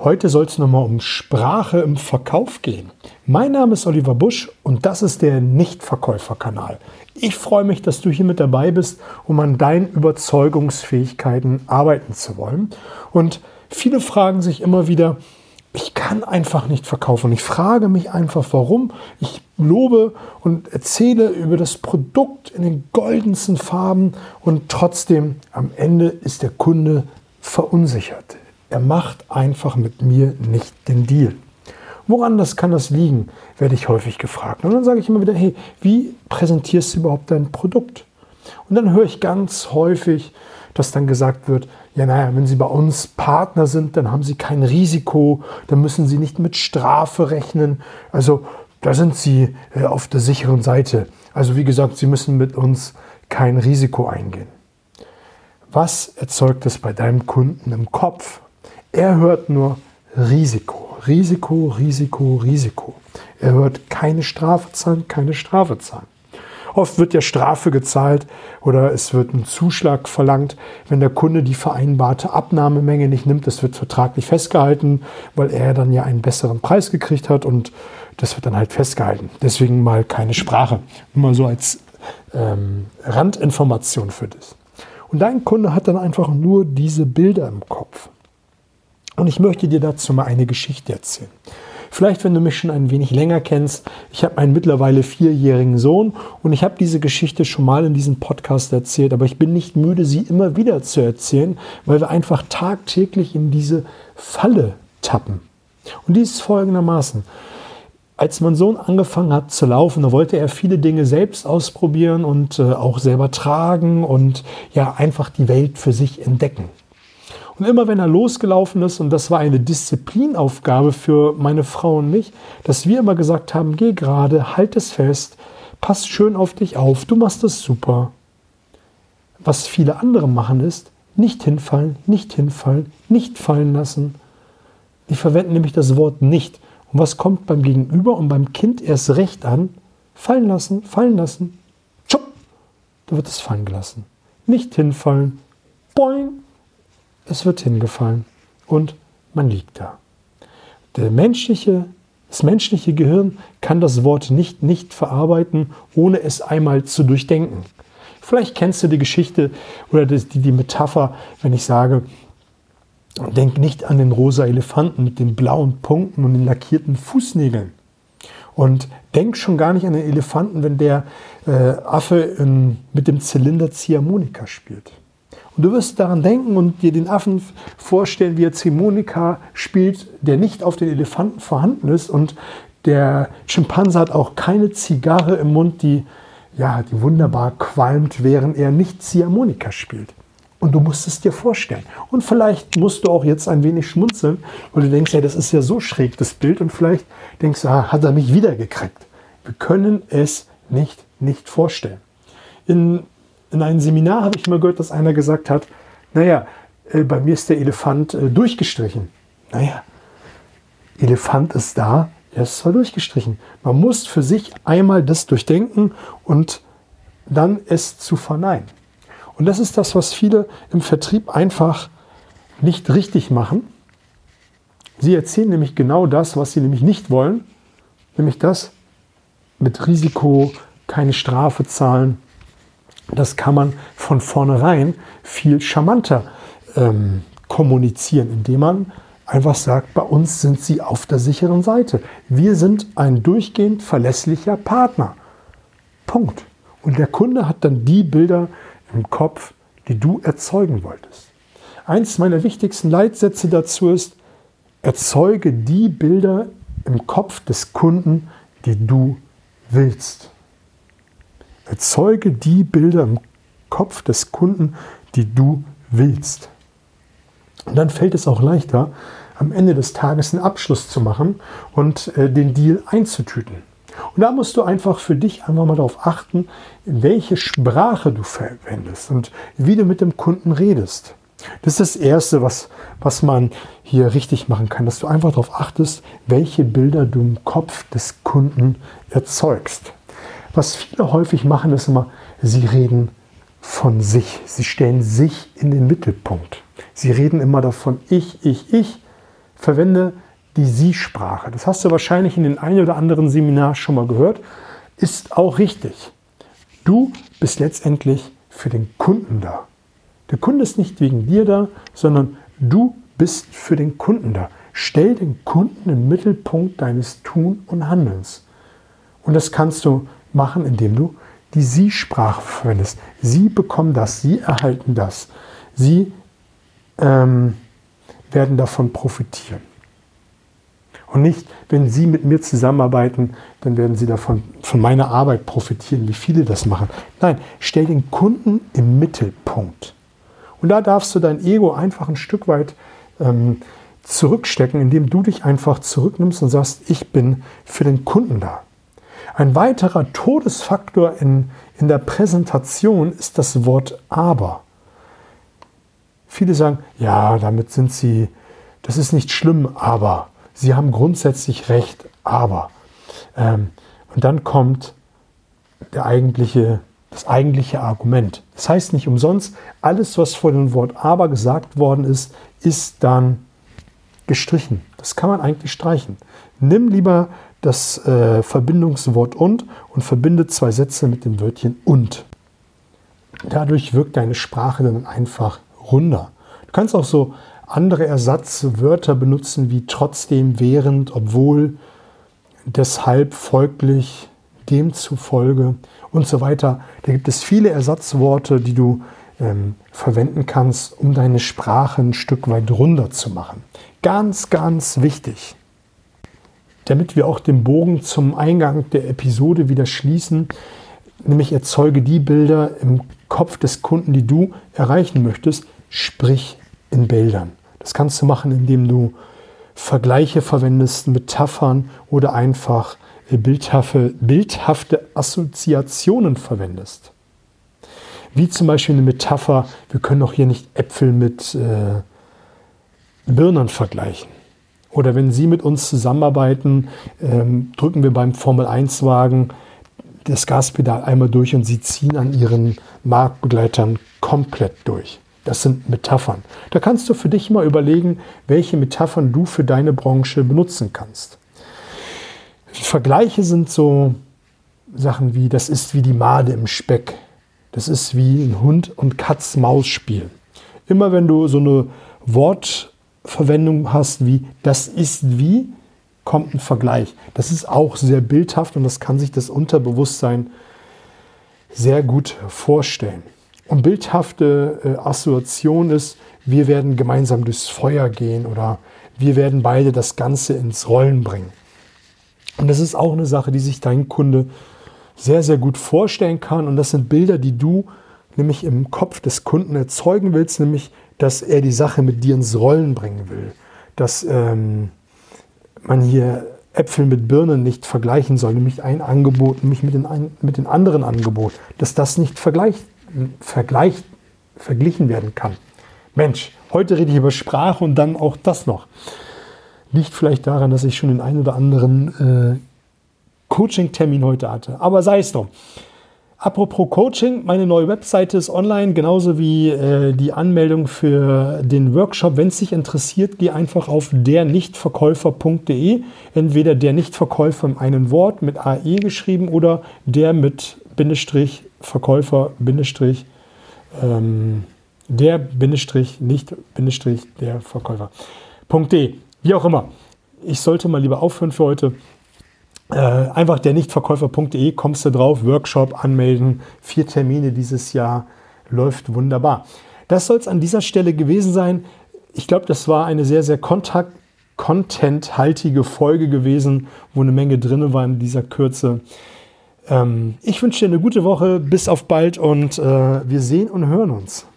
Heute soll es nochmal um Sprache im Verkauf gehen. Mein Name ist Oliver Busch und das ist der Nichtverkäuferkanal. Ich freue mich, dass du hier mit dabei bist, um an deinen Überzeugungsfähigkeiten arbeiten zu wollen. Und viele fragen sich immer wieder, ich kann einfach nicht verkaufen. Ich frage mich einfach, warum. Ich lobe und erzähle über das Produkt in den goldensten Farben und trotzdem am Ende ist der Kunde verunsichert. Er macht einfach mit mir nicht den Deal. Woran das kann das liegen, werde ich häufig gefragt. Und dann sage ich immer wieder, hey, wie präsentierst du überhaupt dein Produkt? Und dann höre ich ganz häufig, dass dann gesagt wird, ja, naja, wenn Sie bei uns Partner sind, dann haben Sie kein Risiko, dann müssen Sie nicht mit Strafe rechnen. Also da sind Sie äh, auf der sicheren Seite. Also wie gesagt, Sie müssen mit uns kein Risiko eingehen. Was erzeugt es bei deinem Kunden im Kopf? Er hört nur Risiko, Risiko, Risiko, Risiko. Er hört keine Strafe zahlen, keine Strafe zahlen. Oft wird ja Strafe gezahlt oder es wird ein Zuschlag verlangt, wenn der Kunde die vereinbarte Abnahmemenge nicht nimmt. Das wird vertraglich festgehalten, weil er dann ja einen besseren Preis gekriegt hat und das wird dann halt festgehalten. Deswegen mal keine Sprache. Nur mal so als ähm, Randinformation für das. Und dein Kunde hat dann einfach nur diese Bilder im Kopf. Und ich möchte dir dazu mal eine Geschichte erzählen. Vielleicht, wenn du mich schon ein wenig länger kennst, ich habe einen mittlerweile vierjährigen Sohn und ich habe diese Geschichte schon mal in diesem Podcast erzählt, aber ich bin nicht müde, sie immer wieder zu erzählen, weil wir einfach tagtäglich in diese Falle tappen. Und die ist folgendermaßen. Als mein Sohn angefangen hat zu laufen, da wollte er viele Dinge selbst ausprobieren und äh, auch selber tragen und ja einfach die Welt für sich entdecken. Und immer wenn er losgelaufen ist, und das war eine Disziplinaufgabe für meine Frau und mich, dass wir immer gesagt haben, geh gerade, halt es fest, pass schön auf dich auf, du machst es super. Was viele andere machen ist, nicht hinfallen, nicht hinfallen, nicht fallen lassen. Die verwenden nämlich das Wort nicht. Und was kommt beim Gegenüber und beim Kind erst recht an? Fallen lassen, fallen lassen. Tschupp, da wird es fallen gelassen. Nicht hinfallen. Boing, es wird hingefallen und man liegt da. Der menschliche, das menschliche Gehirn kann das Wort nicht nicht verarbeiten, ohne es einmal zu durchdenken. Vielleicht kennst du die Geschichte oder die, die Metapher, wenn ich sage, denk nicht an den rosa Elefanten mit den blauen Punkten und den lackierten Fußnägeln. Und denk schon gar nicht an den Elefanten, wenn der äh, Affe in, mit dem Zylinder Ziehharmonika spielt. Und du wirst daran denken und dir den Affen vorstellen, wie er Ziehharmonika spielt, der nicht auf den Elefanten vorhanden ist. Und der Schimpanse hat auch keine Zigarre im Mund, die, ja, die wunderbar qualmt, während er nicht Ziehharmonika spielt. Und du musst es dir vorstellen. Und vielleicht musst du auch jetzt ein wenig schmunzeln, weil du denkst, ja, das ist ja so schräg, das Bild. Und vielleicht denkst du, ah, hat er mich wiedergekriegt. Wir können es nicht, nicht vorstellen. In in einem Seminar habe ich mal gehört, dass einer gesagt hat, naja, äh, bei mir ist der Elefant äh, durchgestrichen. Naja, Elefant ist da, er ist zwar durchgestrichen. Man muss für sich einmal das durchdenken und dann es zu verneinen. Und das ist das, was viele im Vertrieb einfach nicht richtig machen. Sie erzählen nämlich genau das, was sie nämlich nicht wollen, nämlich das mit Risiko, keine Strafe zahlen, das kann man von vornherein viel charmanter ähm, kommunizieren, indem man einfach sagt, bei uns sind sie auf der sicheren Seite. Wir sind ein durchgehend verlässlicher Partner. Punkt. Und der Kunde hat dann die Bilder im Kopf, die du erzeugen wolltest. Eins meiner wichtigsten Leitsätze dazu ist, erzeuge die Bilder im Kopf des Kunden, die du willst. Erzeuge die Bilder im Kopf des Kunden, die du willst. Und dann fällt es auch leichter, am Ende des Tages einen Abschluss zu machen und äh, den Deal einzutüten. Und da musst du einfach für dich einfach mal darauf achten, welche Sprache du verwendest und wie du mit dem Kunden redest. Das ist das Erste, was, was man hier richtig machen kann, dass du einfach darauf achtest, welche Bilder du im Kopf des Kunden erzeugst. Was viele häufig machen, ist immer, sie reden von sich. Sie stellen sich in den Mittelpunkt. Sie reden immer davon, ich, ich, ich, verwende die Sie-Sprache. Das hast du wahrscheinlich in den ein oder anderen Seminar schon mal gehört. Ist auch richtig. Du bist letztendlich für den Kunden da. Der Kunde ist nicht wegen dir da, sondern du bist für den Kunden da. Stell den Kunden im Mittelpunkt deines Tun und Handelns. Und das kannst du machen, indem du die Sie-Sprache verwendest. Sie bekommen das, sie erhalten das. Sie ähm, werden davon profitieren. Und nicht, wenn Sie mit mir zusammenarbeiten, dann werden Sie davon von meiner Arbeit profitieren, wie viele das machen. Nein, stell den Kunden im Mittelpunkt. Und da darfst du dein Ego einfach ein Stück weit ähm, zurückstecken, indem du dich einfach zurücknimmst und sagst, ich bin für den Kunden da. Ein weiterer Todesfaktor in, in der Präsentation ist das Wort aber. Viele sagen, ja, damit sind sie, das ist nicht schlimm, aber sie haben grundsätzlich recht, aber. Ähm, und dann kommt der eigentliche, das eigentliche Argument. Das heißt nicht umsonst, alles, was vor dem Wort aber gesagt worden ist, ist dann gestrichen. Das kann man eigentlich streichen. Nimm lieber das äh, Verbindungswort und und verbinde zwei Sätze mit dem Wörtchen und. Dadurch wirkt deine Sprache dann einfach runder. Du kannst auch so andere Ersatzwörter benutzen wie trotzdem, während, obwohl, deshalb, folglich, demzufolge und so weiter. Da gibt es viele Ersatzworte, die du ähm, verwenden kannst, um deine Sprache ein Stück weit runder zu machen. Ganz, ganz wichtig. Damit wir auch den Bogen zum Eingang der Episode wieder schließen, nämlich erzeuge die Bilder im Kopf des Kunden, die du erreichen möchtest, sprich in Bildern. Das kannst du machen, indem du Vergleiche verwendest, Metaphern oder einfach äh, bildhafte, bildhafte Assoziationen verwendest. Wie zum Beispiel eine Metapher, wir können auch hier nicht Äpfel mit äh, Birnen vergleichen. Oder wenn Sie mit uns zusammenarbeiten, ähm, drücken wir beim Formel-1-Wagen das Gaspedal einmal durch und Sie ziehen an Ihren Marktbegleitern komplett durch. Das sind Metaphern. Da kannst du für dich mal überlegen, welche Metaphern du für deine Branche benutzen kannst. Vergleiche sind so Sachen wie, das ist wie die Made im Speck. Das ist wie ein Hund- und Katz-Maus-Spiel. Immer wenn du so eine Wortverwendung hast wie das ist wie, kommt ein Vergleich. Das ist auch sehr bildhaft und das kann sich das Unterbewusstsein sehr gut vorstellen. Und bildhafte äh, Assoziation ist, wir werden gemeinsam durchs Feuer gehen oder wir werden beide das Ganze ins Rollen bringen. Und das ist auch eine Sache, die sich dein Kunde sehr, sehr gut vorstellen kann. Und das sind Bilder, die du nämlich im Kopf des Kunden erzeugen willst, nämlich, dass er die Sache mit dir ins Rollen bringen will. Dass ähm, man hier Äpfel mit Birnen nicht vergleichen soll, nämlich ein Angebot, nämlich mit den, mit den anderen Angebot, dass das nicht vergleicht Vergleich, verglichen werden kann. Mensch, heute rede ich über Sprache und dann auch das noch. Liegt vielleicht daran, dass ich schon den einen oder anderen äh, Coaching-Termin heute hatte. Aber sei es drum. Apropos Coaching, meine neue Webseite ist online, genauso wie äh, die Anmeldung für den Workshop. Wenn es dich interessiert, geh einfach auf dernichtverkäufer.de. Entweder der Nichtverkäufer in einem Wort mit AE geschrieben oder der mit Bindestrich Verkäufer, Bindestrich, ähm, der Bindestrich, nicht Bindestrich, der Verkäufer.de. Wie auch immer. Ich sollte mal lieber aufhören für heute. Äh, einfach der Nichtverkäufer.de kommst du drauf, Workshop anmelden, vier Termine dieses Jahr, läuft wunderbar. Das soll es an dieser Stelle gewesen sein. Ich glaube, das war eine sehr, sehr kontakt contenthaltige Folge gewesen, wo eine Menge drin war in dieser Kürze. Ähm, ich wünsche dir eine gute Woche, bis auf bald und äh, wir sehen und hören uns.